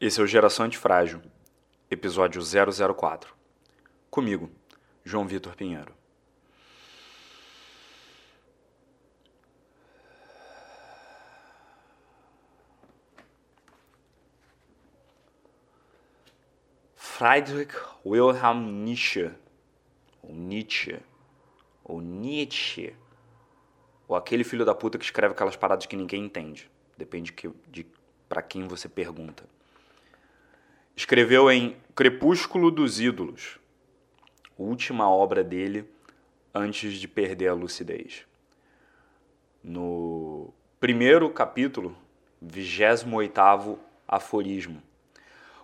Esse é o Geração Antifrágil, episódio 004. Comigo, João Vitor Pinheiro. Friedrich Wilhelm Nietzsche, ou Nietzsche, ou Nietzsche, ou aquele filho da puta que escreve aquelas paradas que ninguém entende. Depende de, de para quem você pergunta. Escreveu em Crepúsculo dos Ídolos, última obra dele antes de perder a lucidez. No primeiro capítulo, 28 aforismo.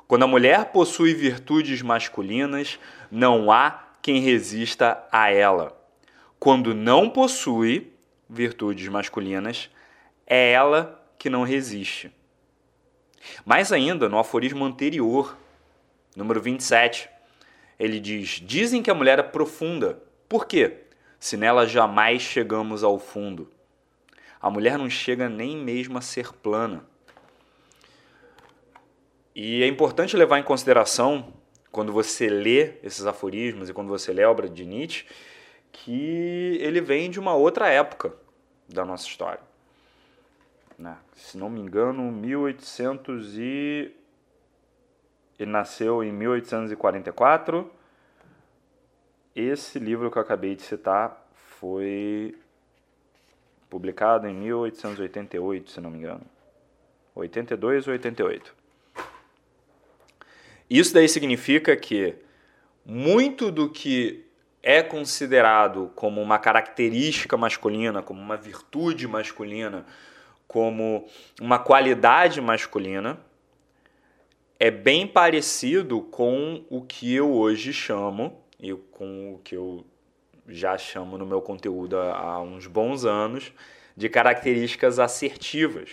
Quando a mulher possui virtudes masculinas, não há quem resista a ela. Quando não possui virtudes masculinas, é ela que não resiste. Mais ainda, no aforismo anterior, número 27, ele diz: Dizem que a mulher é profunda. Por quê? Se nela jamais chegamos ao fundo. A mulher não chega nem mesmo a ser plana. E é importante levar em consideração, quando você lê esses aforismos e quando você lê a obra de Nietzsche, que ele vem de uma outra época da nossa história. Né? Se não me engano, 1800 e... Ele nasceu em 1844. Esse livro que eu acabei de citar foi publicado em 1888, se não me engano. 82 ou 88. Isso daí significa que muito do que é considerado como uma característica masculina, como uma virtude masculina, como uma qualidade masculina, é bem parecido com o que eu hoje chamo, e com o que eu já chamo no meu conteúdo há uns bons anos, de características assertivas.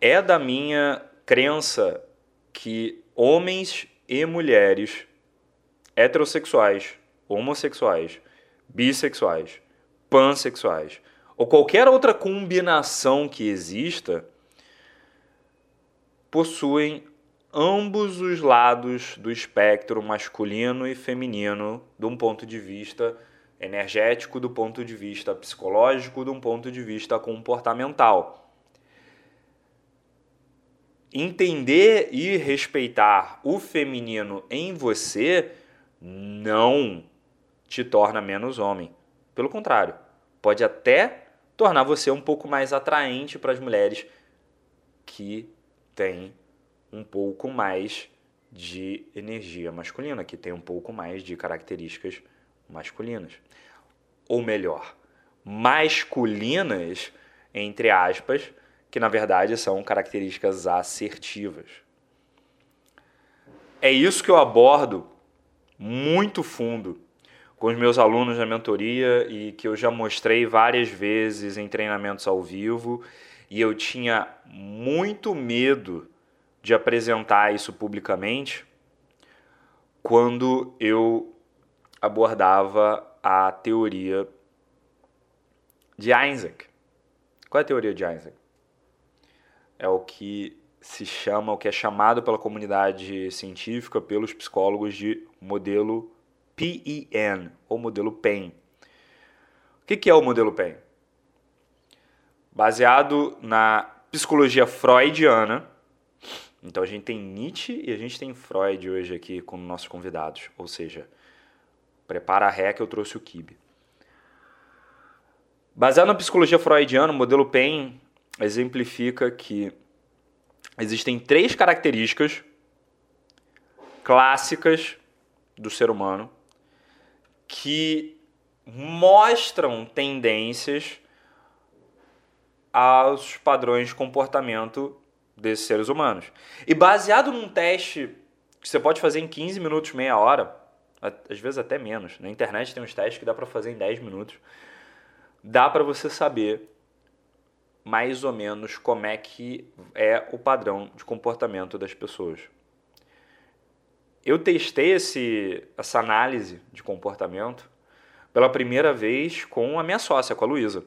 É da minha crença que homens e mulheres heterossexuais, homossexuais, bissexuais, pansexuais ou qualquer outra combinação que exista possuem ambos os lados do espectro masculino e feminino de um ponto de vista energético, do ponto de vista psicológico, de um ponto de vista comportamental entender e respeitar o feminino em você não te torna menos homem. Pelo contrário, pode até tornar você um pouco mais atraente para as mulheres que têm um pouco mais de energia masculina, que têm um pouco mais de características masculinas. Ou melhor, masculinas, entre aspas, que na verdade são características assertivas. É isso que eu abordo muito fundo com os meus alunos da mentoria e que eu já mostrei várias vezes em treinamentos ao vivo e eu tinha muito medo de apresentar isso publicamente quando eu abordava a teoria de Isaac. Qual é a teoria de Isaac? é o que se chama, o que é chamado pela comunidade científica, pelos psicólogos de modelo PEN, ou modelo PEN. O que é o modelo PEN? Baseado na psicologia freudiana, então a gente tem Nietzsche e a gente tem Freud hoje aqui como nossos convidados, ou seja, prepara a ré que eu trouxe o kibe. Baseado na psicologia freudiana, o modelo PEN exemplifica que existem três características clássicas do ser humano que mostram tendências aos padrões de comportamento desses seres humanos. E baseado num teste que você pode fazer em 15 minutos, meia hora, às vezes até menos. Na internet tem uns testes que dá para fazer em 10 minutos. Dá para você saber mais ou menos como é que é o padrão de comportamento das pessoas. Eu testei esse, essa análise de comportamento pela primeira vez com a minha sócia, com a Luísa.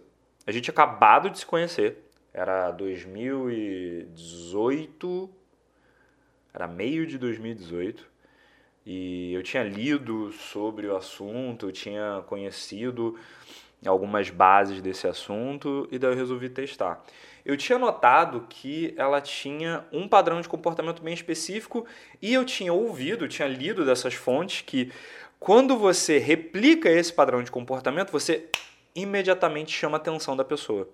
A gente acabado de se conhecer. Era 2018, era meio de 2018, e eu tinha lido sobre o assunto, eu tinha conhecido algumas bases desse assunto, e daí eu resolvi testar. Eu tinha notado que ela tinha um padrão de comportamento bem específico, e eu tinha ouvido, tinha lido dessas fontes que quando você replica esse padrão de comportamento, você imediatamente chama a atenção da pessoa.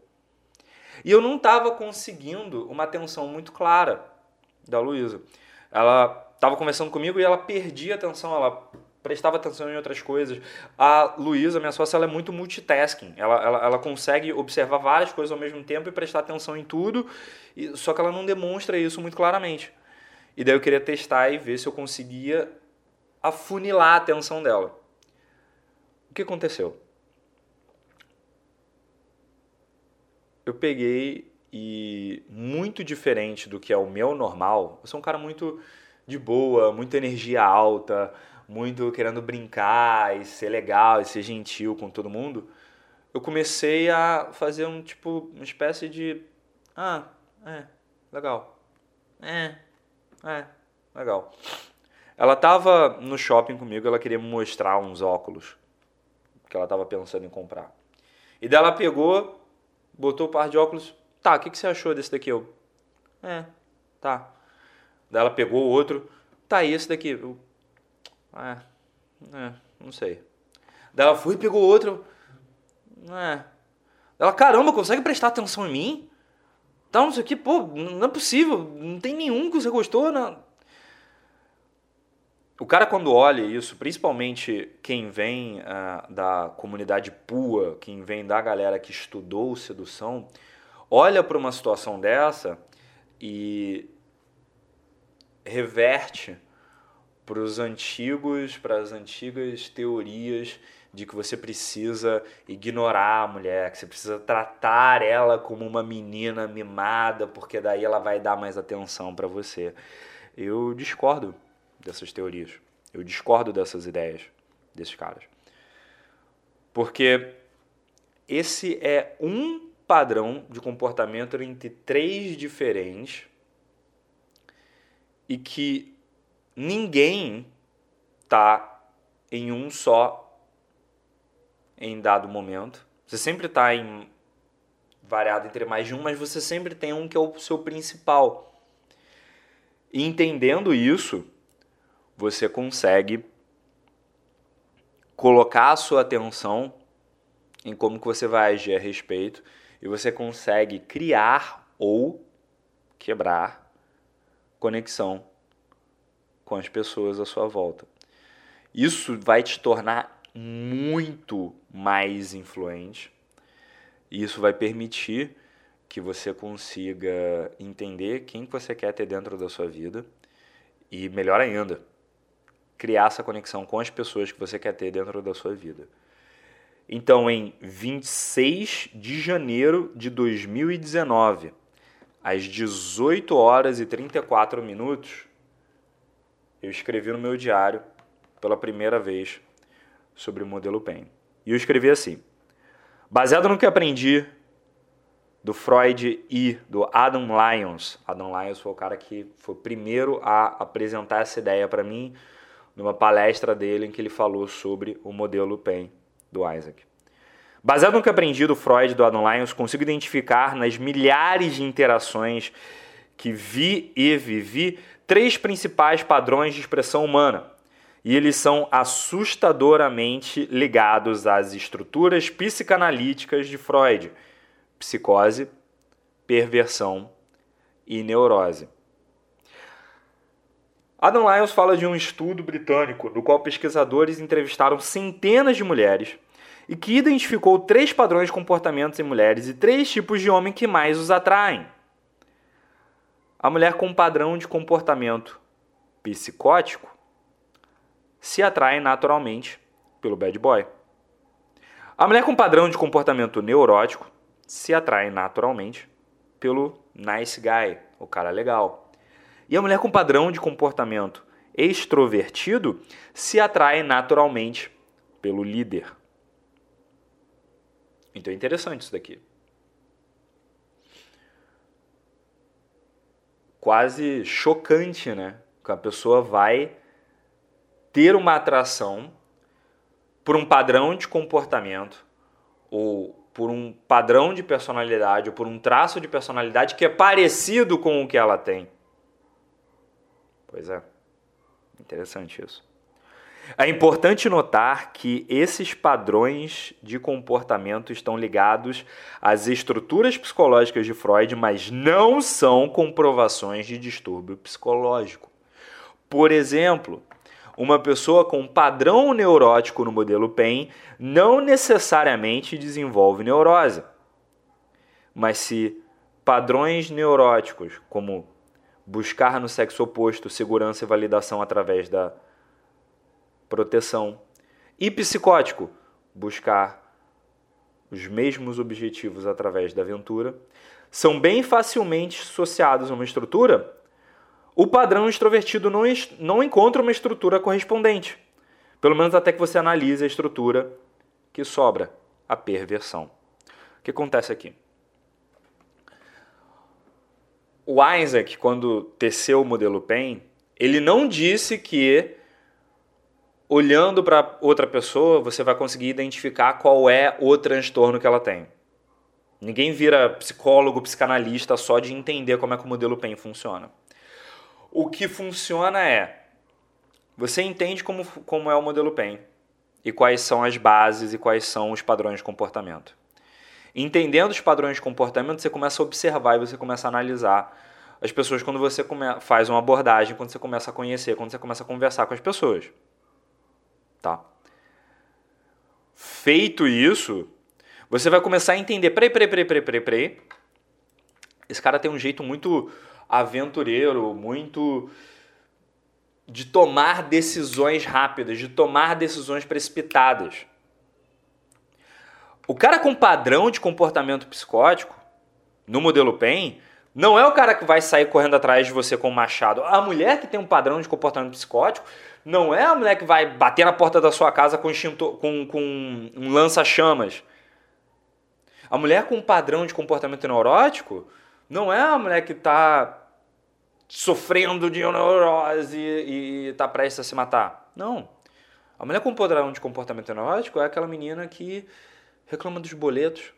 E eu não estava conseguindo uma atenção muito clara da Luísa. Ela estava conversando comigo e ela perdia atenção, ela prestava atenção em outras coisas. A Luísa, minha sócia, ela é muito multitasking. Ela, ela, ela consegue observar várias coisas ao mesmo tempo e prestar atenção em tudo, e, só que ela não demonstra isso muito claramente. E daí eu queria testar e ver se eu conseguia afunilar a atenção dela. O que aconteceu? eu peguei e muito diferente do que é o meu normal, eu sou um cara muito de boa, muita energia alta, muito querendo brincar e ser legal e ser gentil com todo mundo. Eu comecei a fazer um tipo, uma espécie de ah, é, legal. É, é, legal. Ela tava no shopping comigo, ela queria me mostrar uns óculos que ela tava pensando em comprar. E daí ela pegou botou o par de óculos. Tá, o que, que você achou desse daqui? Eu, é, tá. Daí ela pegou o outro. Tá, e esse daqui? Eu, é, é, não sei. Daí ela foi e pegou outro. É. Ela, caramba, consegue prestar atenção em mim? Tá, não sei o que, pô, não é possível. Não tem nenhum que você gostou, não. O cara, quando olha isso, principalmente quem vem uh, da comunidade PUA, quem vem da galera que estudou sedução, olha para uma situação dessa e reverte para os antigos, para as antigas teorias de que você precisa ignorar a mulher, que você precisa tratar ela como uma menina mimada, porque daí ela vai dar mais atenção para você. Eu discordo dessas teorias. Eu discordo dessas ideias desses caras. Porque esse é um padrão de comportamento entre três diferentes e que ninguém tá em um só em dado momento. Você sempre está em variado entre mais de um, mas você sempre tem um que é o seu principal. E entendendo isso, você consegue colocar a sua atenção em como que você vai agir a respeito e você consegue criar ou quebrar conexão com as pessoas à sua volta. Isso vai te tornar muito mais influente e isso vai permitir que você consiga entender quem você quer ter dentro da sua vida e melhor ainda, criar essa conexão com as pessoas que você quer ter dentro da sua vida. Então, em 26 de janeiro de 2019, às 18 horas e 34 minutos, eu escrevi no meu diário pela primeira vez sobre o modelo PEN. E eu escrevi assim: baseado no que aprendi do Freud e do Adam Lyons. Adam Lyons foi o cara que foi o primeiro a apresentar essa ideia para mim numa palestra dele em que ele falou sobre o modelo PEN do Isaac. Baseado no que aprendi do Freud e do Adam Lyons, consigo identificar nas milhares de interações que vi e vivi três principais padrões de expressão humana. E eles são assustadoramente ligados às estruturas psicanalíticas de Freud: psicose, perversão e neurose. Adam Lyons fala de um estudo britânico no qual pesquisadores entrevistaram centenas de mulheres e que identificou três padrões de comportamentos em mulheres e três tipos de homem que mais os atraem. A mulher com padrão de comportamento psicótico se atrai naturalmente pelo bad boy. A mulher com padrão de comportamento neurótico se atrai naturalmente pelo nice guy, o cara legal. E a mulher com padrão de comportamento extrovertido se atrai naturalmente pelo líder. Então é interessante isso daqui. Quase chocante, né? Que a pessoa vai ter uma atração por um padrão de comportamento ou por um padrão de personalidade ou por um traço de personalidade que é parecido com o que ela tem. Pois é. Interessante isso. É importante notar que esses padrões de comportamento estão ligados às estruturas psicológicas de Freud, mas não são comprovações de distúrbio psicológico. Por exemplo, uma pessoa com padrão neurótico no modelo PEN não necessariamente desenvolve neurose. Mas se padrões neuróticos, como buscar no sexo oposto segurança e validação através da proteção, e psicótico, buscar os mesmos objetivos através da aventura, são bem facilmente associados a uma estrutura o padrão extrovertido não, não encontra uma estrutura correspondente. Pelo menos até que você analise a estrutura que sobra, a perversão. O que acontece aqui? O Isaac, quando teceu o modelo PEN, ele não disse que olhando para outra pessoa você vai conseguir identificar qual é o transtorno que ela tem. Ninguém vira psicólogo, psicanalista só de entender como é que o modelo PEN funciona. O que funciona é você entende como, como é o modelo PEN e quais são as bases e quais são os padrões de comportamento. Entendendo os padrões de comportamento, você começa a observar e você começa a analisar as pessoas quando você faz uma abordagem, quando você começa a conhecer, quando você começa a conversar com as pessoas. Tá? Feito isso, você vai começar a entender, peraí, peraí, peraí, peraí, peraí, peraí. Esse cara tem um jeito muito aventureiro, muito de tomar decisões rápidas, de tomar decisões precipitadas. O cara com padrão de comportamento psicótico, no modelo PEN, não é o cara que vai sair correndo atrás de você com um machado. A mulher que tem um padrão de comportamento psicótico não é a mulher que vai bater na porta da sua casa com, com, com um lança-chamas. A mulher com um padrão de comportamento neurótico não é a mulher que está sofrendo de neurose e está prestes a se matar. Não. A mulher com padrão de comportamento neurótico é aquela menina que reclama dos boletos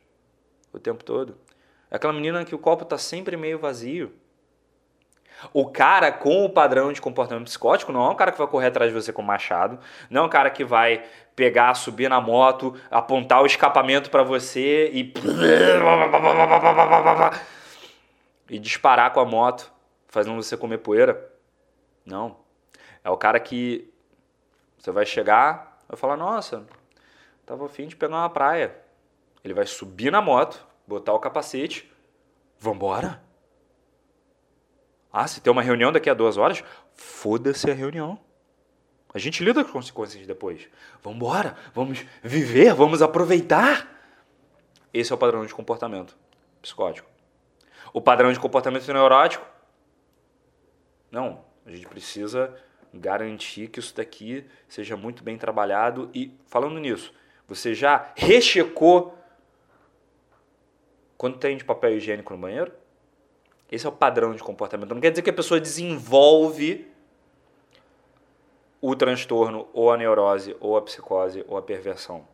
o tempo todo. É aquela menina que o copo está sempre meio vazio. O cara com o padrão de comportamento psicótico não é um cara que vai correr atrás de você com machado, não é um cara que vai pegar, subir na moto, apontar o escapamento para você e e disparar com a moto, fazendo você comer poeira. Não. É o cara que você vai chegar, vai falar: "Nossa, tava afim de pegar uma praia". Ele vai subir na moto, botar o capacete, vambora. Ah, se tem uma reunião daqui a duas horas, foda-se a reunião. A gente lida com as consequências depois. Vamos embora, vamos viver, vamos aproveitar. Esse é o padrão de comportamento psicótico. O padrão de comportamento neurótico? Não, a gente precisa garantir que isso daqui seja muito bem trabalhado e falando nisso, você já rechecou quanto tem de papel higiênico no banheiro? Esse é o padrão de comportamento. Não quer dizer que a pessoa desenvolve o transtorno, ou a neurose, ou a psicose, ou a perversão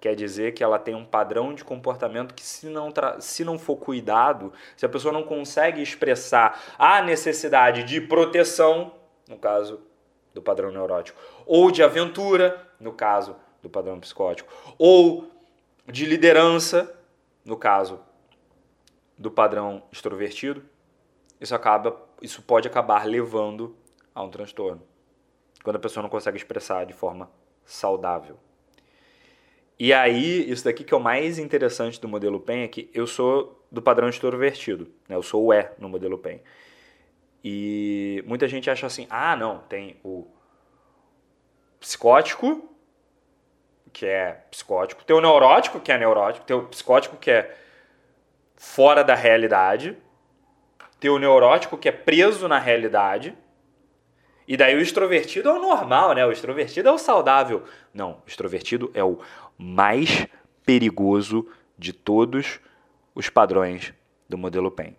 quer dizer que ela tem um padrão de comportamento que, se não, se não for cuidado, se a pessoa não consegue expressar a necessidade de proteção, no caso do padrão neurótico, ou de aventura, no caso do padrão psicótico, ou de liderança, no caso do padrão extrovertido, isso acaba, isso pode acabar levando a um transtorno. Quando a pessoa não consegue expressar de forma saudável. E aí, isso daqui que é o mais interessante do modelo PEN é que eu sou do padrão extrovertido, né? eu sou o E no modelo PEN. E muita gente acha assim, ah, não, tem o psicótico, que é psicótico, tem o neurótico, que é neurótico, tem o psicótico, que é fora da realidade, tem o neurótico, que é preso na realidade, e daí o extrovertido é o normal, né? O extrovertido é o saudável. Não, o extrovertido é o mais perigoso de todos os padrões do modelo PEN.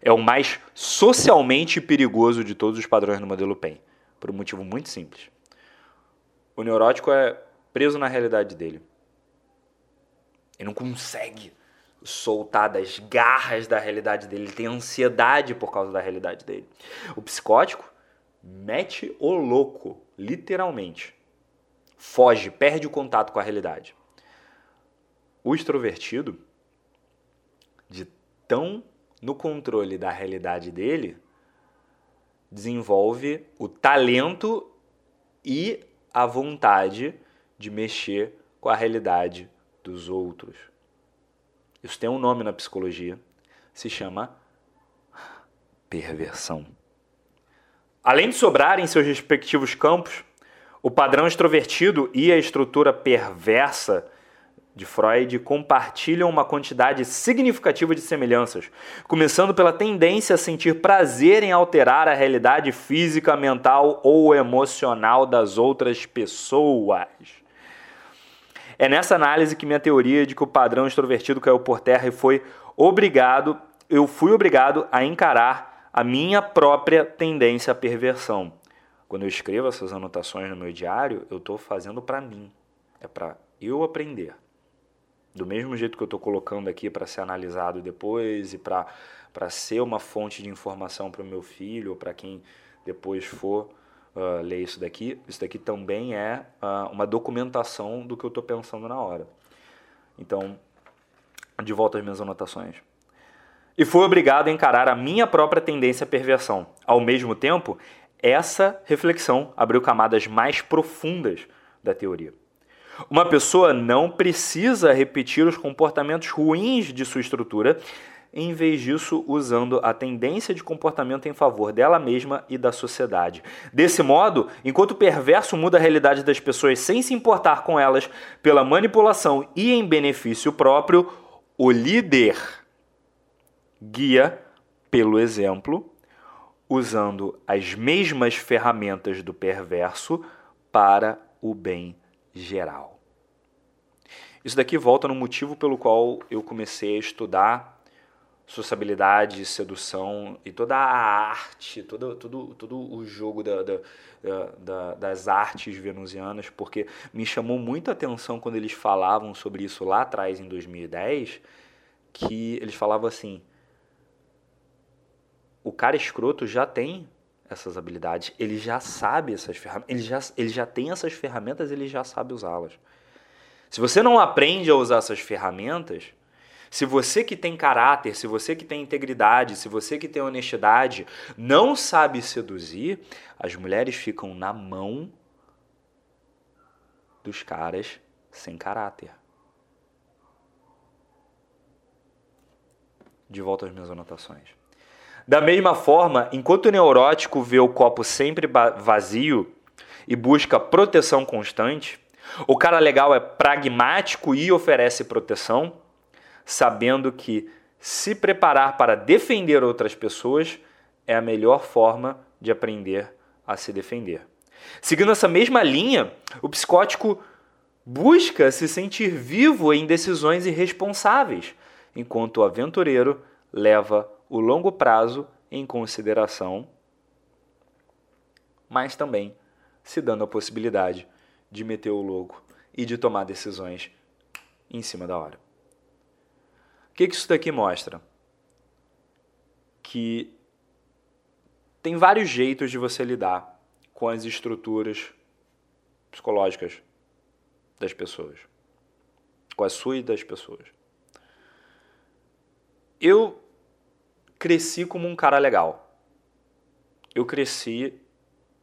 é o mais socialmente perigoso de todos os padrões do modelo PEN, por um motivo muito simples. O neurótico é preso na realidade dele. Ele não consegue soltar das garras da realidade dele, ele tem ansiedade por causa da realidade dele. O psicótico mete o louco, literalmente. Foge, perde o contato com a realidade. O extrovertido, de tão no controle da realidade dele, desenvolve o talento e a vontade de mexer com a realidade dos outros. Isso tem um nome na psicologia, se chama perversão. Além de sobrar em seus respectivos campos, o padrão extrovertido e a estrutura perversa de Freud compartilham uma quantidade significativa de semelhanças, começando pela tendência a sentir prazer em alterar a realidade física, mental ou emocional das outras pessoas. É nessa análise que minha teoria de que o padrão extrovertido caiu por terra e foi obrigado, eu fui obrigado a encarar a minha própria tendência à perversão. Quando eu escrevo essas anotações no meu diário, eu estou fazendo para mim. É para eu aprender. Do mesmo jeito que eu estou colocando aqui para ser analisado depois e para ser uma fonte de informação para o meu filho ou para quem depois for uh, ler isso daqui, isso daqui também é uh, uma documentação do que eu estou pensando na hora. Então, de volta às minhas anotações. E fui obrigado a encarar a minha própria tendência à perversão. Ao mesmo tempo, essa reflexão abriu camadas mais profundas da teoria. Uma pessoa não precisa repetir os comportamentos ruins de sua estrutura em vez disso, usando a tendência de comportamento em favor dela mesma e da sociedade. Desse modo, enquanto o perverso muda a realidade das pessoas sem se importar com elas pela manipulação e em benefício próprio, o líder guia pelo exemplo, usando as mesmas ferramentas do perverso para o bem geral. Isso daqui volta no motivo pelo qual eu comecei a estudar sociabilidade, sedução e toda a arte, todo, todo, todo o jogo da, da, da, das artes venusianas, porque me chamou muita atenção quando eles falavam sobre isso lá atrás, em 2010, que eles falavam assim: o cara escroto já tem essas habilidades, ele já sabe essas ferramentas, ele já, ele já tem essas ferramentas, ele já sabe usá-las. Se você não aprende a usar essas ferramentas, se você que tem caráter, se você que tem integridade, se você que tem honestidade não sabe seduzir, as mulheres ficam na mão dos caras sem caráter. De volta às minhas anotações. Da mesma forma, enquanto o neurótico vê o copo sempre vazio e busca proteção constante, o cara legal é pragmático e oferece proteção, sabendo que se preparar para defender outras pessoas é a melhor forma de aprender a se defender. Seguindo essa mesma linha, o psicótico busca se sentir vivo em decisões irresponsáveis, enquanto o aventureiro leva o longo prazo em consideração, mas também se dando a possibilidade de meter o louco e de tomar decisões em cima da hora. O que, que isso daqui mostra? Que tem vários jeitos de você lidar com as estruturas psicológicas das pessoas, com a sua e das pessoas. Eu cresci como um cara legal. Eu cresci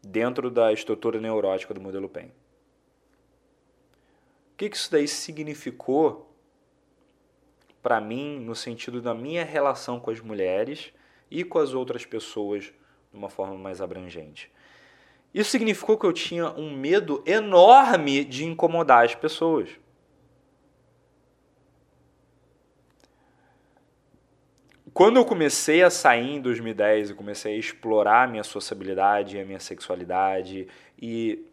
dentro da estrutura neurótica do modelo PEN. O que isso daí significou para mim no sentido da minha relação com as mulheres e com as outras pessoas de uma forma mais abrangente. Isso significou que eu tinha um medo enorme de incomodar as pessoas. Quando eu comecei a sair em 2010 e comecei a explorar a minha sociabilidade a minha sexualidade e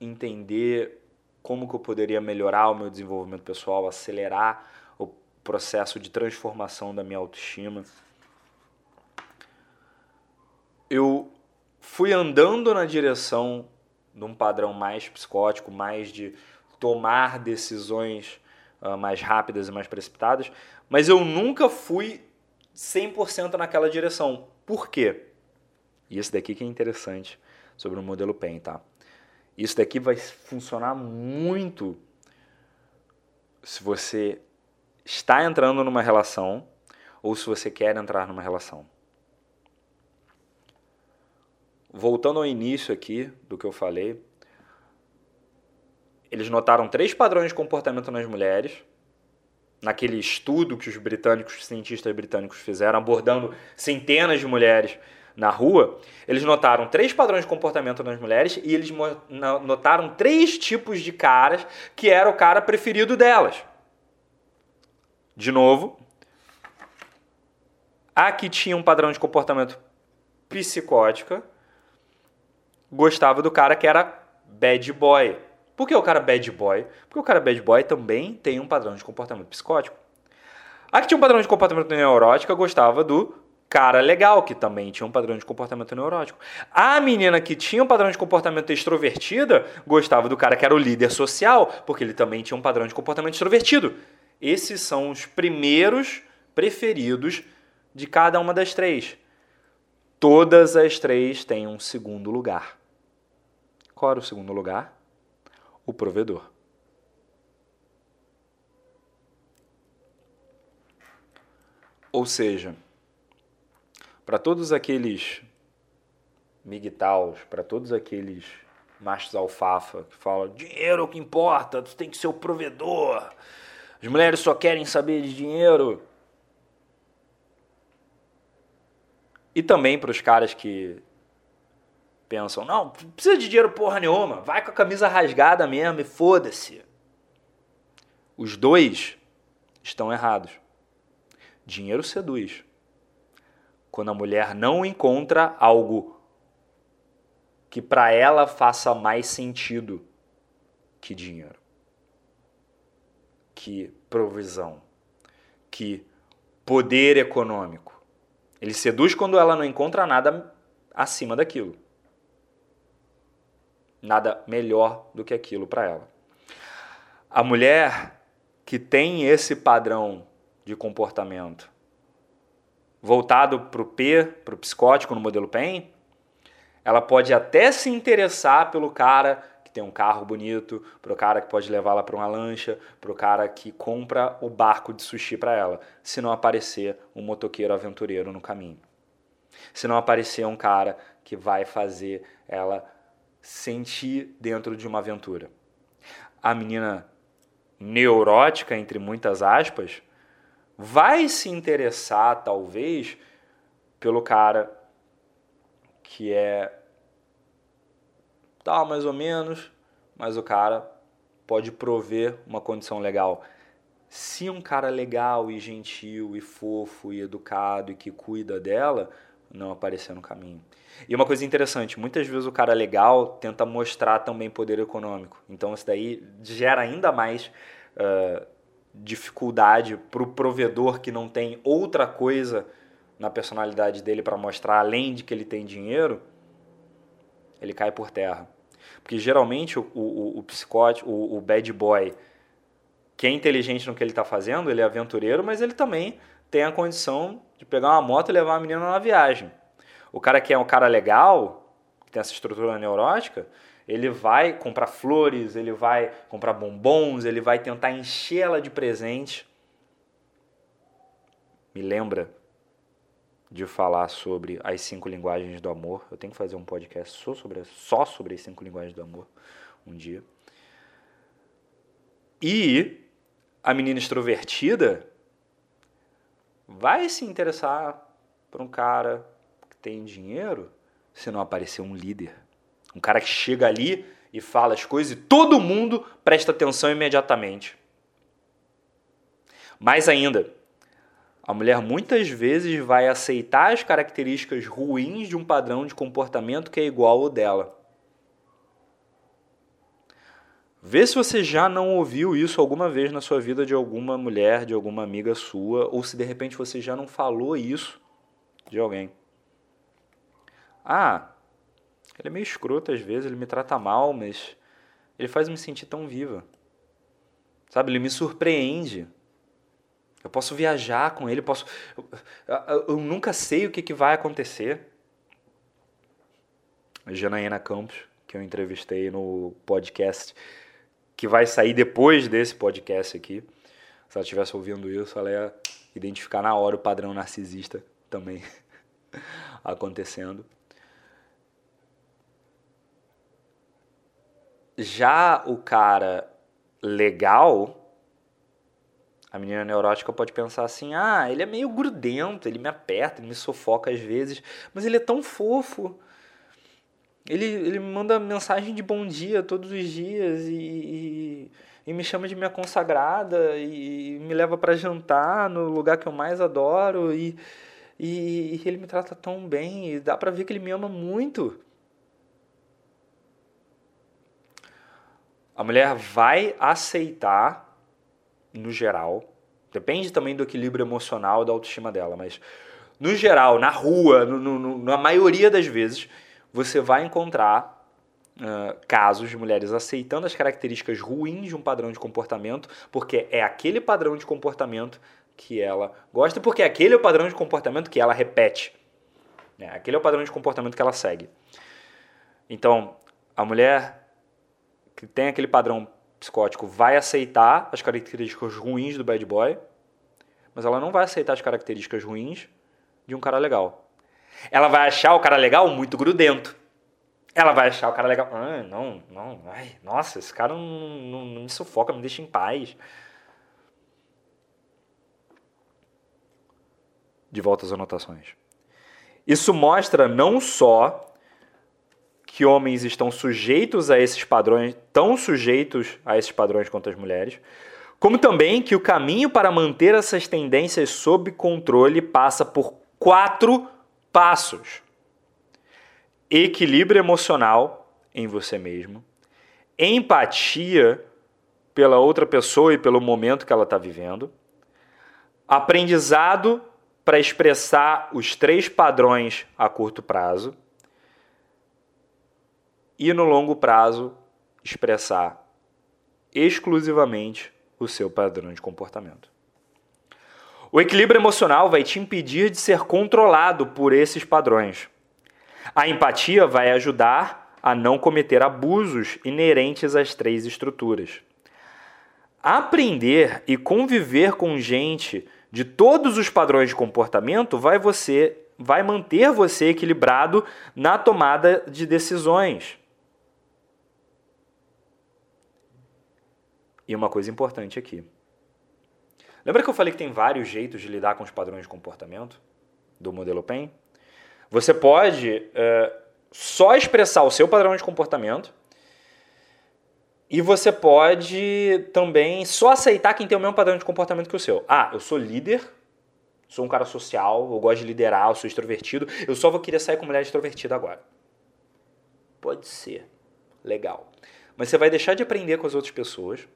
entender como que eu poderia melhorar o meu desenvolvimento pessoal, acelerar processo de transformação da minha autoestima. eu fui andando na direção de um padrão mais psicótico, mais de tomar decisões uh, mais rápidas e mais precipitadas, mas eu nunca fui 100% naquela direção. Por quê? E isso daqui que é interessante sobre o modelo PEN, tá? Isso daqui vai funcionar muito se você está entrando numa relação ou se você quer entrar numa relação. Voltando ao início aqui do que eu falei, eles notaram três padrões de comportamento nas mulheres, naquele estudo que os britânicos, os cientistas britânicos fizeram, abordando centenas de mulheres na rua, eles notaram três padrões de comportamento nas mulheres e eles notaram três tipos de caras que era o cara preferido delas. De novo, a que tinha um padrão de comportamento psicótica gostava do cara que era bad boy. Por que o cara bad boy? Porque o cara bad boy também tem um padrão de comportamento psicótico. A que tinha um padrão de comportamento neurótico gostava do cara legal, que também tinha um padrão de comportamento neurótico. A menina que tinha um padrão de comportamento extrovertida gostava do cara que era o líder social, porque ele também tinha um padrão de comportamento extrovertido. Esses são os primeiros preferidos de cada uma das três. Todas as três têm um segundo lugar. Qual era o segundo lugar? O provedor. Ou seja, para todos aqueles migtaus, para todos aqueles machos alfafa que falam dinheiro é o que importa, tu tem que ser o provedor. As mulheres só querem saber de dinheiro. E também para os caras que pensam, não, não precisa de dinheiro porra nenhuma, vai com a camisa rasgada mesmo e foda-se. Os dois estão errados. Dinheiro seduz. Quando a mulher não encontra algo que para ela faça mais sentido que dinheiro, que provisão, que poder econômico. Ele seduz quando ela não encontra nada acima daquilo. Nada melhor do que aquilo para ela. A mulher que tem esse padrão de comportamento voltado para o P, para o psicótico no modelo PEN, ela pode até se interessar pelo cara que tem um carro bonito, para o cara que pode levá-la para uma lancha, para o cara que compra o barco de sushi para ela, se não aparecer um motoqueiro aventureiro no caminho. Se não aparecer um cara que vai fazer ela sentir dentro de uma aventura. A menina neurótica, entre muitas aspas, vai se interessar, talvez, pelo cara que é tal, mais ou menos, mas o cara pode prover uma condição legal. Se um cara legal e gentil e fofo e educado e que cuida dela não aparecer no caminho. E uma coisa interessante, muitas vezes o cara legal tenta mostrar também poder econômico. Então isso daí gera ainda mais uh, dificuldade para o provedor que não tem outra coisa na personalidade dele para mostrar além de que ele tem dinheiro, ele cai por terra. Porque geralmente o, o, o psicótico, o, o bad boy, que é inteligente no que ele está fazendo, ele é aventureiro, mas ele também tem a condição de pegar uma moto e levar a menina na viagem. O cara que é um cara legal, que tem essa estrutura neurótica, ele vai comprar flores, ele vai comprar bombons, ele vai tentar enchê-la de presente. Me lembra de falar sobre as cinco linguagens do amor. Eu tenho que fazer um podcast só sobre, só sobre as cinco linguagens do amor um dia. E a menina extrovertida vai se interessar por um cara que tem dinheiro se não aparecer um líder. Um cara que chega ali e fala as coisas e todo mundo presta atenção imediatamente. Mais ainda, a mulher muitas vezes vai aceitar as características ruins de um padrão de comportamento que é igual ao dela. Vê se você já não ouviu isso alguma vez na sua vida de alguma mulher, de alguma amiga sua, ou se de repente você já não falou isso de alguém. ah, ele é meio escroto às vezes, ele me trata mal, mas ele faz me sentir tão viva. Sabe, ele me surpreende. Eu posso viajar com ele, posso. Eu, eu, eu nunca sei o que, que vai acontecer. Janaína Campos, que eu entrevistei no podcast, que vai sair depois desse podcast aqui. Se ela estivesse ouvindo isso, ela ia identificar na hora o padrão narcisista também acontecendo. Já o cara legal, a menina neurótica pode pensar assim: ah, ele é meio grudento, ele me aperta, ele me sufoca às vezes, mas ele é tão fofo. Ele, ele me manda mensagem de bom dia todos os dias e, e, e me chama de minha consagrada e me leva para jantar no lugar que eu mais adoro e, e, e ele me trata tão bem e dá para ver que ele me ama muito. A mulher vai aceitar, no geral, depende também do equilíbrio emocional da autoestima dela, mas no geral, na rua, no, no, na maioria das vezes, você vai encontrar Uh, casos de mulheres aceitando as características ruins de um padrão de comportamento, porque é aquele padrão de comportamento que ela gosta, porque aquele é o padrão de comportamento que ela repete. É, aquele é o padrão de comportamento que ela segue. Então, a mulher que tem aquele padrão psicótico vai aceitar as características ruins do bad boy, mas ela não vai aceitar as características ruins de um cara legal. Ela vai achar o cara legal muito grudento. Ela vai achar o cara legal. Ah, não, não, ai, nossa, esse cara não, não, não me sufoca, me deixa em paz. De volta às anotações. Isso mostra não só que homens estão sujeitos a esses padrões, tão sujeitos a esses padrões quanto as mulheres, como também que o caminho para manter essas tendências sob controle passa por quatro passos. Equilíbrio emocional em você mesmo, empatia pela outra pessoa e pelo momento que ela está vivendo, aprendizado para expressar os três padrões a curto prazo e no longo prazo expressar exclusivamente o seu padrão de comportamento. O equilíbrio emocional vai te impedir de ser controlado por esses padrões. A empatia vai ajudar a não cometer abusos inerentes às três estruturas. Aprender e conviver com gente de todos os padrões de comportamento vai você vai manter você equilibrado na tomada de decisões. E uma coisa importante aqui. Lembra que eu falei que tem vários jeitos de lidar com os padrões de comportamento do modelo PEN? Você pode é, só expressar o seu padrão de comportamento e você pode também só aceitar quem tem o mesmo padrão de comportamento que o seu. Ah, eu sou líder, sou um cara social, eu gosto de liderar, eu sou extrovertido, eu só vou querer sair com mulher extrovertida agora. Pode ser. Legal. Mas você vai deixar de aprender com as outras pessoas,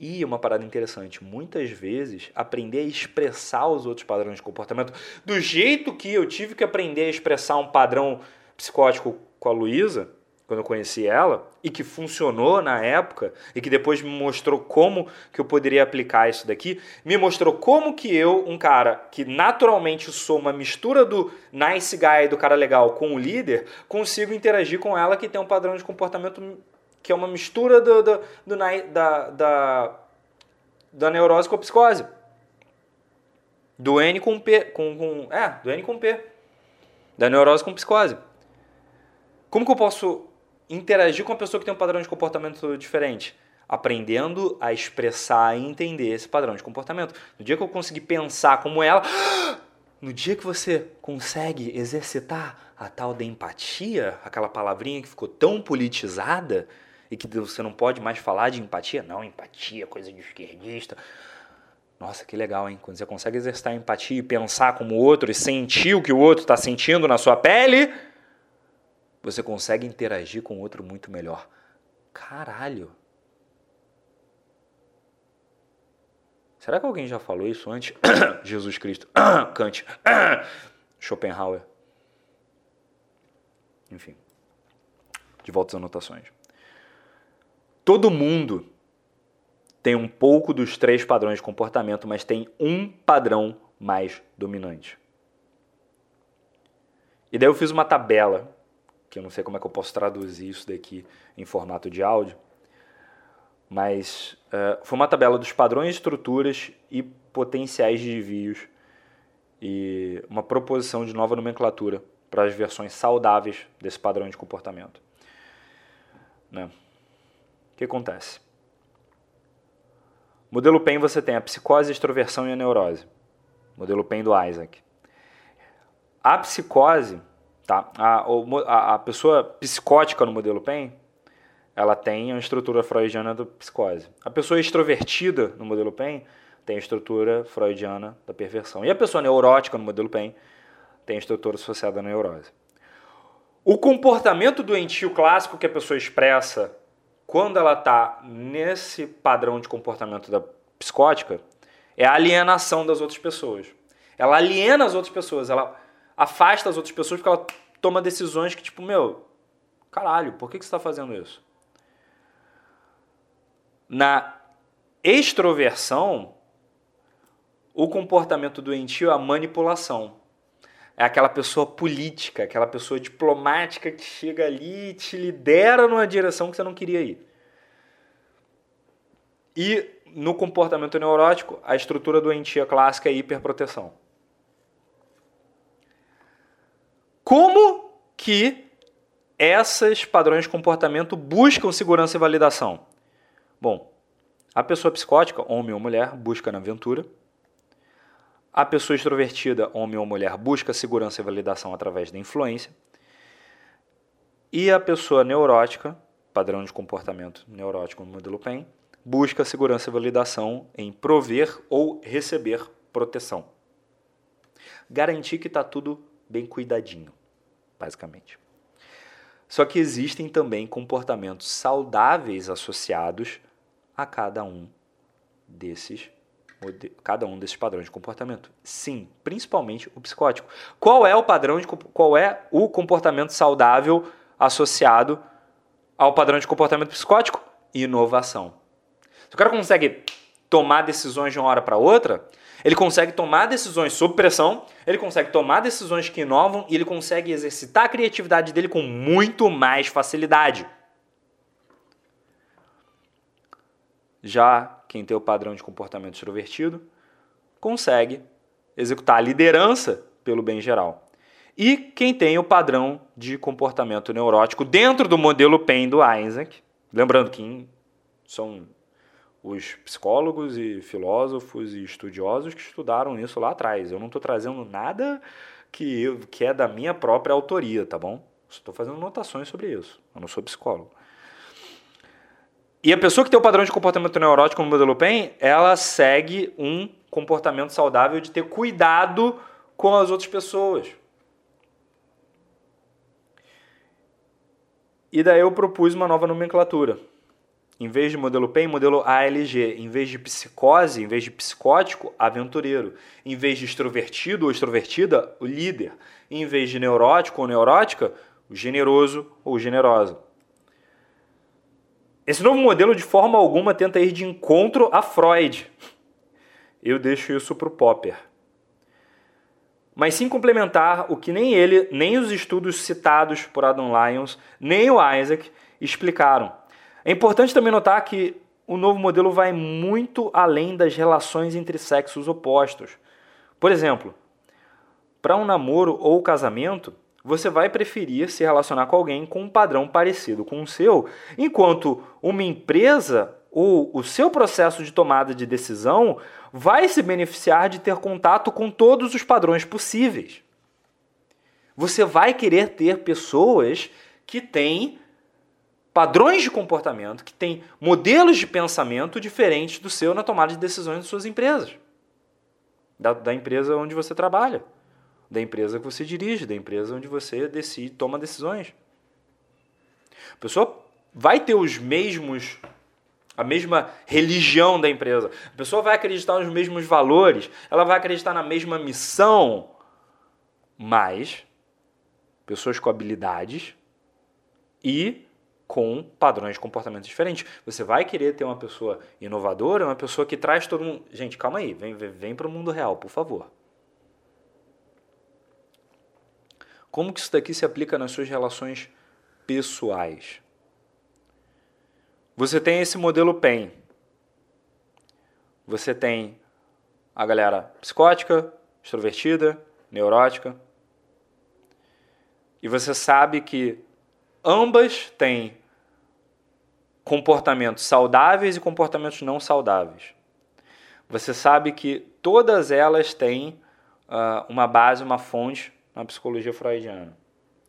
e uma parada interessante, muitas vezes aprender a expressar os outros padrões de comportamento do jeito que eu tive que aprender a expressar um padrão psicótico com a Luísa, quando eu conheci ela, e que funcionou na época, e que depois me mostrou como que eu poderia aplicar isso daqui, me mostrou como que eu, um cara que naturalmente sou uma mistura do nice guy, do cara legal, com o líder, consigo interagir com ela que tem um padrão de comportamento que é uma mistura do, do, do da, da, da neurose com a psicose. Do N com P. Com, com, é, do N com P. Da neurose com psicose. Como que eu posso interagir com uma pessoa que tem um padrão de comportamento diferente? Aprendendo a expressar e entender esse padrão de comportamento. No dia que eu conseguir pensar como ela. No dia que você consegue exercitar a tal da empatia, aquela palavrinha que ficou tão politizada, e que você não pode mais falar de empatia. Não, empatia, coisa de esquerdista. Nossa, que legal, hein? Quando você consegue exercitar empatia e pensar como o outro e sentir o que o outro está sentindo na sua pele, você consegue interagir com o outro muito melhor. Caralho! Será que alguém já falou isso antes? Jesus Cristo, Kant, Schopenhauer. Enfim, de volta às anotações. Todo mundo tem um pouco dos três padrões de comportamento, mas tem um padrão mais dominante. E daí eu fiz uma tabela, que eu não sei como é que eu posso traduzir isso daqui em formato de áudio, mas uh, foi uma tabela dos padrões, estruturas e potenciais desvios e uma proposição de nova nomenclatura para as versões saudáveis desse padrão de comportamento. Né? Que acontece? Modelo PEN você tem a psicose, a extroversão e a neurose. Modelo PEN do Isaac. A psicose, tá? a, a, a pessoa psicótica no modelo PEN, ela tem a estrutura freudiana da psicose. A pessoa extrovertida no modelo PEN tem a estrutura freudiana da perversão. E a pessoa neurótica no modelo PEN tem a estrutura associada à neurose. O comportamento doentio clássico que a pessoa expressa quando ela está nesse padrão de comportamento da psicótica é a alienação das outras pessoas. Ela aliena as outras pessoas, ela afasta as outras pessoas porque ela toma decisões que, tipo, meu, caralho, por que, que você está fazendo isso? Na extroversão, o comportamento doentio é a manipulação. É aquela pessoa política, aquela pessoa diplomática que chega ali e te lidera numa direção que você não queria ir. E no comportamento neurótico, a estrutura doentia clássica é hiperproteção. Como que esses padrões de comportamento buscam segurança e validação? Bom, a pessoa psicótica, homem ou mulher, busca na aventura a pessoa extrovertida, homem ou mulher, busca segurança e validação através da influência. E a pessoa neurótica, padrão de comportamento neurótico no modelo PEN, busca segurança e validação em prover ou receber proteção. Garantir que está tudo bem cuidadinho, basicamente. Só que existem também comportamentos saudáveis associados a cada um desses cada um desses padrões de comportamento? Sim, principalmente o psicótico. Qual é o padrão de qual é o comportamento saudável associado ao padrão de comportamento psicótico? Inovação. Se o cara consegue tomar decisões de uma hora para outra, ele consegue tomar decisões sob pressão, ele consegue tomar decisões que inovam e ele consegue exercitar a criatividade dele com muito mais facilidade. Já quem tem o padrão de comportamento extrovertido consegue executar a liderança pelo bem geral. E quem tem o padrão de comportamento neurótico dentro do modelo PEN do Isaac, lembrando que são os psicólogos e filósofos e estudiosos que estudaram isso lá atrás. Eu não estou trazendo nada que, que é da minha própria autoria, tá bom? Estou fazendo notações sobre isso. Eu não sou psicólogo. E a pessoa que tem o padrão de comportamento neurótico no modelo PEN, ela segue um comportamento saudável de ter cuidado com as outras pessoas. E daí eu propus uma nova nomenclatura. Em vez de modelo PEN, modelo ALG. Em vez de psicose, em vez de psicótico, aventureiro. Em vez de extrovertido ou extrovertida, o líder. Em vez de neurótico ou neurótica, o generoso ou generosa. Esse novo modelo, de forma alguma, tenta ir de encontro a Freud. Eu deixo isso para o Popper. Mas sim complementar o que nem ele, nem os estudos citados por Adam Lyons, nem o Isaac explicaram. É importante também notar que o novo modelo vai muito além das relações entre sexos opostos. Por exemplo, para um namoro ou casamento, você vai preferir se relacionar com alguém com um padrão parecido com o seu, enquanto uma empresa ou o seu processo de tomada de decisão vai se beneficiar de ter contato com todos os padrões possíveis. Você vai querer ter pessoas que têm padrões de comportamento, que têm modelos de pensamento diferentes do seu na tomada de decisões de suas empresas, da, da empresa onde você trabalha da empresa que você dirige, da empresa onde você decide, toma decisões. A pessoa vai ter os mesmos a mesma religião da empresa. A pessoa vai acreditar nos mesmos valores, ela vai acreditar na mesma missão, mas pessoas com habilidades e com padrões de comportamento diferentes. Você vai querer ter uma pessoa inovadora, uma pessoa que traz todo mundo. Gente, calma aí, vem, vem, vem para o mundo real, por favor. Como que isso daqui se aplica nas suas relações pessoais? Você tem esse modelo PEN. Você tem a galera psicótica, extrovertida, neurótica. E você sabe que ambas têm comportamentos saudáveis e comportamentos não saudáveis. Você sabe que todas elas têm uh, uma base, uma fonte na psicologia freudiana.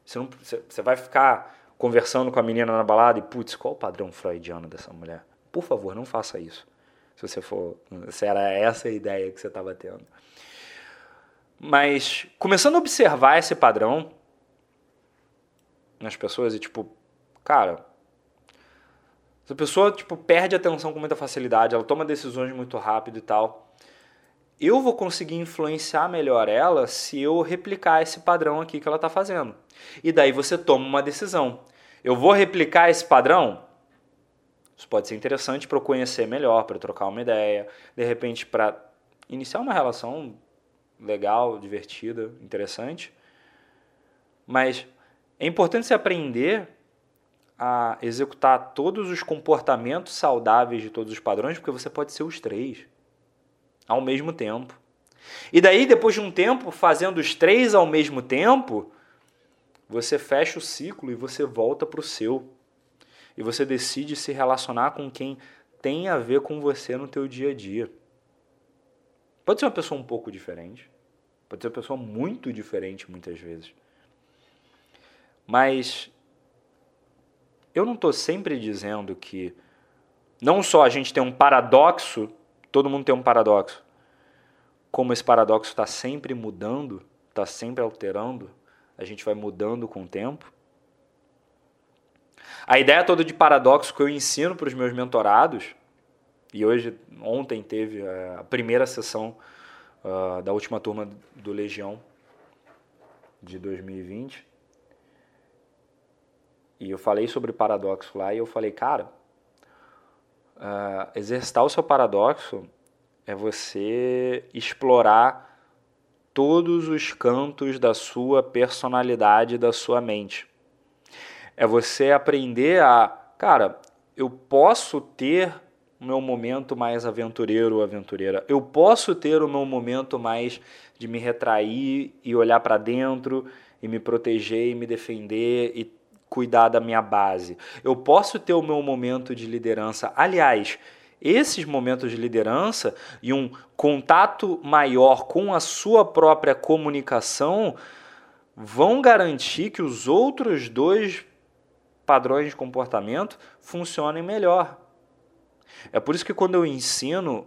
Você, não, você, vai ficar conversando com a menina na balada e, putz, qual o padrão freudiano dessa mulher? Por favor, não faça isso. Se você for. Se era essa a ideia que você estava tendo. Mas, começando a observar esse padrão nas pessoas e, tipo, cara, essa pessoa, tipo, perde atenção com muita facilidade, ela toma decisões muito rápido e tal. Eu vou conseguir influenciar melhor ela se eu replicar esse padrão aqui que ela está fazendo. E daí você toma uma decisão. Eu vou replicar esse padrão? Isso pode ser interessante para eu conhecer melhor, para trocar uma ideia, de repente para iniciar uma relação legal, divertida, interessante. Mas é importante você aprender a executar todos os comportamentos saudáveis de todos os padrões, porque você pode ser os três ao mesmo tempo. E daí, depois de um tempo, fazendo os três ao mesmo tempo, você fecha o ciclo e você volta para o seu. E você decide se relacionar com quem tem a ver com você no teu dia a dia. Pode ser uma pessoa um pouco diferente, pode ser uma pessoa muito diferente muitas vezes. Mas eu não estou sempre dizendo que não só a gente tem um paradoxo, todo mundo tem um paradoxo, como esse paradoxo está sempre mudando, está sempre alterando, a gente vai mudando com o tempo. A ideia toda de paradoxo que eu ensino para os meus mentorados, e hoje, ontem teve a primeira sessão uh, da última turma do Legião de 2020, e eu falei sobre paradoxo lá e eu falei, cara, uh, exercitar o seu paradoxo é você explorar todos os cantos da sua personalidade, da sua mente. É você aprender a, cara, eu posso ter o meu momento mais aventureiro ou aventureira. Eu posso ter o meu momento mais de me retrair e olhar para dentro e me proteger e me defender e cuidar da minha base. Eu posso ter o meu momento de liderança. Aliás, esses momentos de liderança e um contato maior com a sua própria comunicação vão garantir que os outros dois padrões de comportamento funcionem melhor. É por isso que quando eu ensino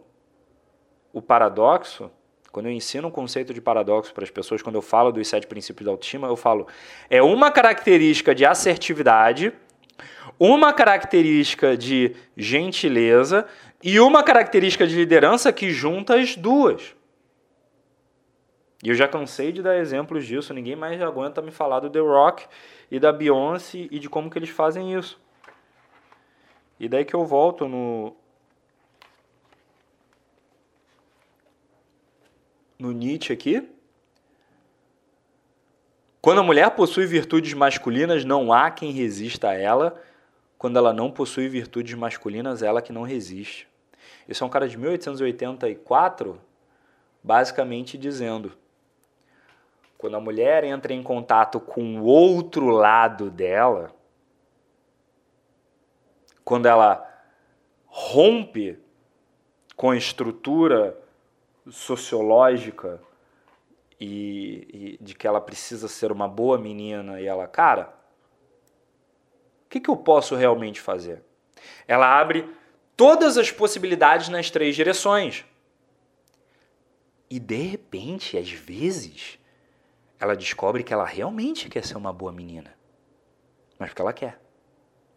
o paradoxo, quando eu ensino um conceito de paradoxo para as pessoas, quando eu falo dos sete princípios da autoestima, eu falo: é uma característica de assertividade, uma característica de gentileza e uma característica de liderança que junta as duas. E eu já cansei de dar exemplos disso, ninguém mais aguenta me falar do The Rock e da Beyoncé e de como que eles fazem isso. E daí que eu volto no, no Nietzsche aqui. Quando a mulher possui virtudes masculinas, não há quem resista a ela. Quando ela não possui virtudes masculinas, ela que não resiste. Isso é um cara de 1884, basicamente dizendo: quando a mulher entra em contato com o outro lado dela, quando ela rompe com a estrutura sociológica e, e, de que ela precisa ser uma boa menina e ela, cara, o que, que eu posso realmente fazer? Ela abre todas as possibilidades nas três direções. E de repente, às vezes, ela descobre que ela realmente quer ser uma boa menina. Mas porque ela quer.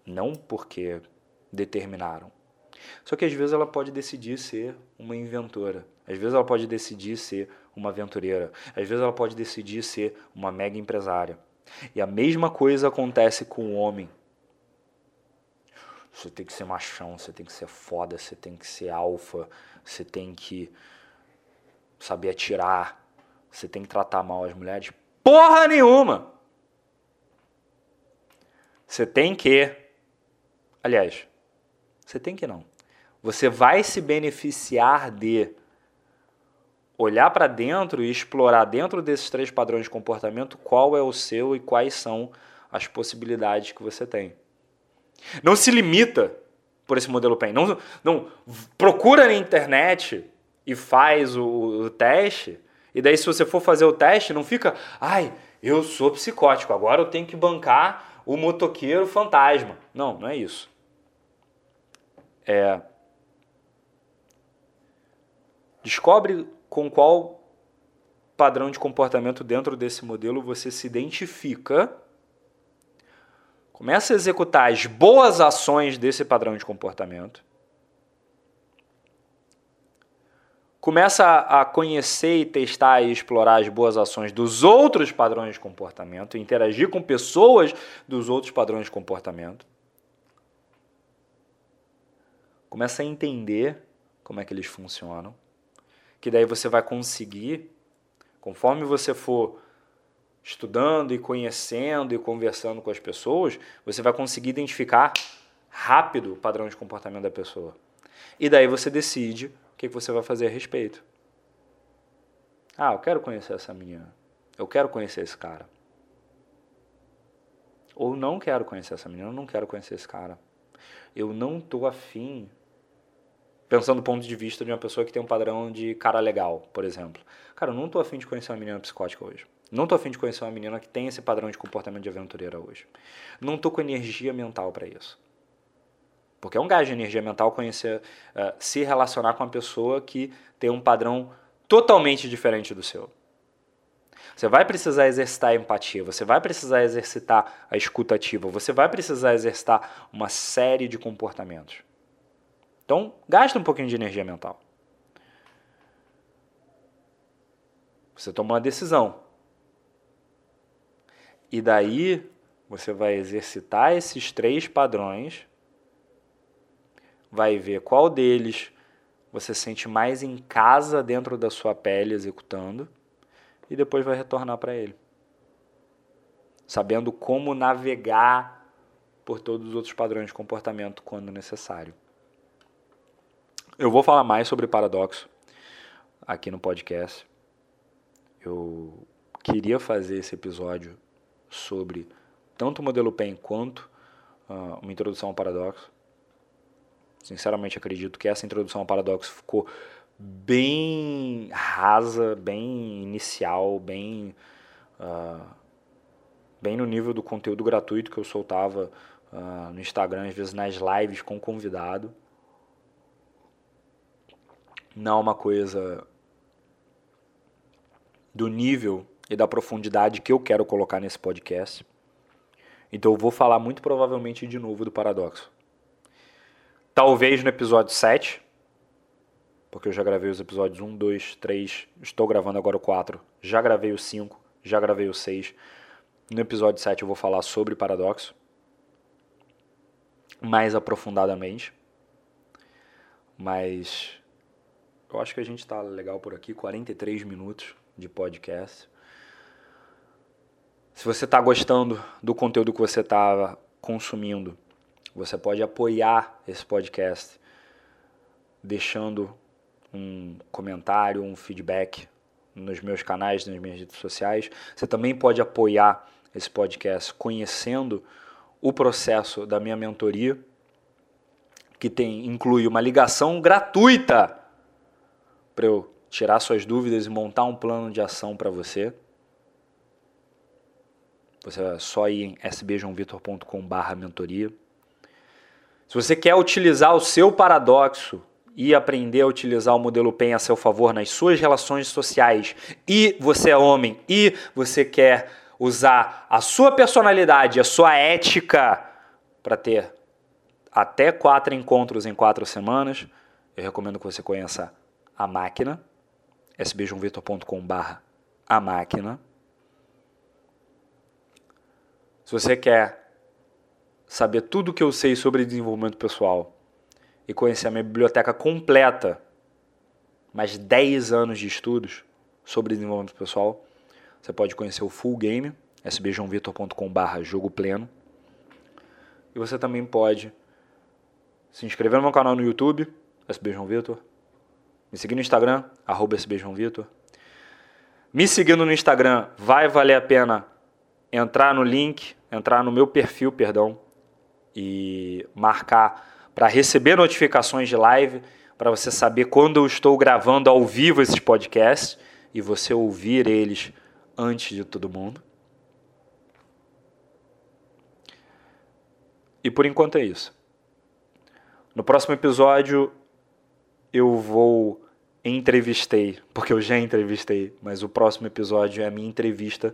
Não porque determinaram. Só que às vezes ela pode decidir ser uma inventora. Às vezes ela pode decidir ser uma aventureira. Às vezes ela pode decidir ser uma mega empresária. E a mesma coisa acontece com o homem. Você tem que ser machão, você tem que ser foda, você tem que ser alfa, você tem que saber atirar, você tem que tratar mal as mulheres. Porra nenhuma! Você tem que. Aliás, você tem que não. Você vai se beneficiar de olhar para dentro e explorar dentro desses três padrões de comportamento qual é o seu e quais são as possibilidades que você tem. Não se limita por esse modelo PEN. Não, não procura na internet e faz o, o teste. E daí, se você for fazer o teste, não fica, ai, eu sou psicótico, agora eu tenho que bancar o motoqueiro fantasma. Não, não é isso. É. Descobre com qual padrão de comportamento dentro desse modelo você se identifica Começa a executar as boas ações desse padrão de comportamento. Começa a conhecer e testar e explorar as boas ações dos outros padrões de comportamento, interagir com pessoas dos outros padrões de comportamento. Começa a entender como é que eles funcionam, que daí você vai conseguir, conforme você for estudando e conhecendo e conversando com as pessoas, você vai conseguir identificar rápido o padrão de comportamento da pessoa. E daí você decide o que você vai fazer a respeito. Ah, eu quero conhecer essa menina. Eu quero conhecer esse cara. Ou não quero conhecer essa menina, eu não quero conhecer esse cara. Eu não tô afim, pensando do ponto de vista de uma pessoa que tem um padrão de cara legal, por exemplo. Cara, eu não tô afim de conhecer uma menina psicótica hoje. Não tô afim de conhecer uma menina que tem esse padrão de comportamento de aventureira hoje. Não tô com energia mental para isso. Porque é um gasto de energia mental conhecer, uh, se relacionar com uma pessoa que tem um padrão totalmente diferente do seu. Você vai precisar exercitar a empatia, você vai precisar exercitar a escutativa, você vai precisar exercitar uma série de comportamentos. Então, gasta um pouquinho de energia mental. Você toma uma decisão. E daí você vai exercitar esses três padrões, vai ver qual deles você sente mais em casa dentro da sua pele executando e depois vai retornar para ele. Sabendo como navegar por todos os outros padrões de comportamento quando necessário. Eu vou falar mais sobre paradoxo aqui no podcast. Eu queria fazer esse episódio sobre tanto o modelo PEN quanto uh, uma introdução ao paradoxo. Sinceramente, acredito que essa introdução ao paradoxo ficou bem rasa, bem inicial, bem, uh, bem no nível do conteúdo gratuito que eu soltava uh, no Instagram, às vezes nas lives com convidado. Não é uma coisa do nível e da profundidade que eu quero colocar nesse podcast. Então eu vou falar muito provavelmente de novo do paradoxo. Talvez no episódio 7, porque eu já gravei os episódios 1, 2, 3, estou gravando agora o 4, já gravei o 5, já gravei o 6. No episódio 7 eu vou falar sobre paradoxo mais aprofundadamente. Mas eu acho que a gente está legal por aqui, 43 minutos de podcast. Se você está gostando do conteúdo que você está consumindo, você pode apoiar esse podcast deixando um comentário, um feedback nos meus canais, nas minhas redes sociais. Você também pode apoiar esse podcast conhecendo o processo da minha mentoria, que tem inclui uma ligação gratuita para eu tirar suas dúvidas e montar um plano de ação para você. Você é só ir em sbjoãovitor.com.br mentoria. Se você quer utilizar o seu paradoxo e aprender a utilizar o modelo PEN a seu favor nas suas relações sociais, e você é homem e você quer usar a sua personalidade, a sua ética para ter até quatro encontros em quatro semanas, eu recomendo que você conheça a máquina, sbjoãovitor.com.br a máquina. Se você quer saber tudo o que eu sei sobre desenvolvimento pessoal e conhecer a minha biblioteca completa, mais 10 anos de estudos sobre desenvolvimento pessoal, você pode conhecer o Full Game, sbjoãovitor.com.br jogo pleno. E você também pode se inscrever no meu canal no YouTube, sbjoãovitor, me seguir no Instagram, arroba sbjoãovitor. Me seguindo no Instagram, vai valer a pena entrar no link, entrar no meu perfil, perdão, e marcar para receber notificações de live, para você saber quando eu estou gravando ao vivo esses podcasts e você ouvir eles antes de todo mundo. E por enquanto é isso. No próximo episódio eu vou entrevistei, porque eu já entrevistei, mas o próximo episódio é a minha entrevista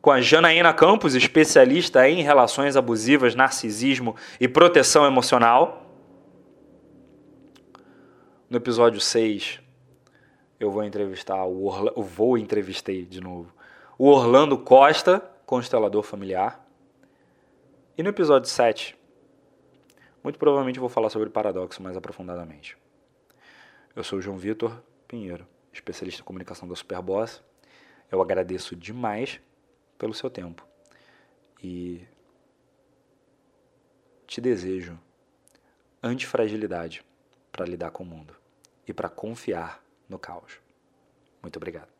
com a Janaína Campos, especialista em relações abusivas, narcisismo e proteção emocional. No episódio 6, eu vou entrevistar o Orla... eu vou entrevistei de novo o Orlando Costa, constelador familiar. E no episódio 7, muito provavelmente eu vou falar sobre paradoxo mais aprofundadamente. Eu sou o João Vitor Pinheiro, especialista em comunicação da Superboss. Eu agradeço demais pelo seu tempo e te desejo antifragilidade para lidar com o mundo e para confiar no caos. Muito obrigado.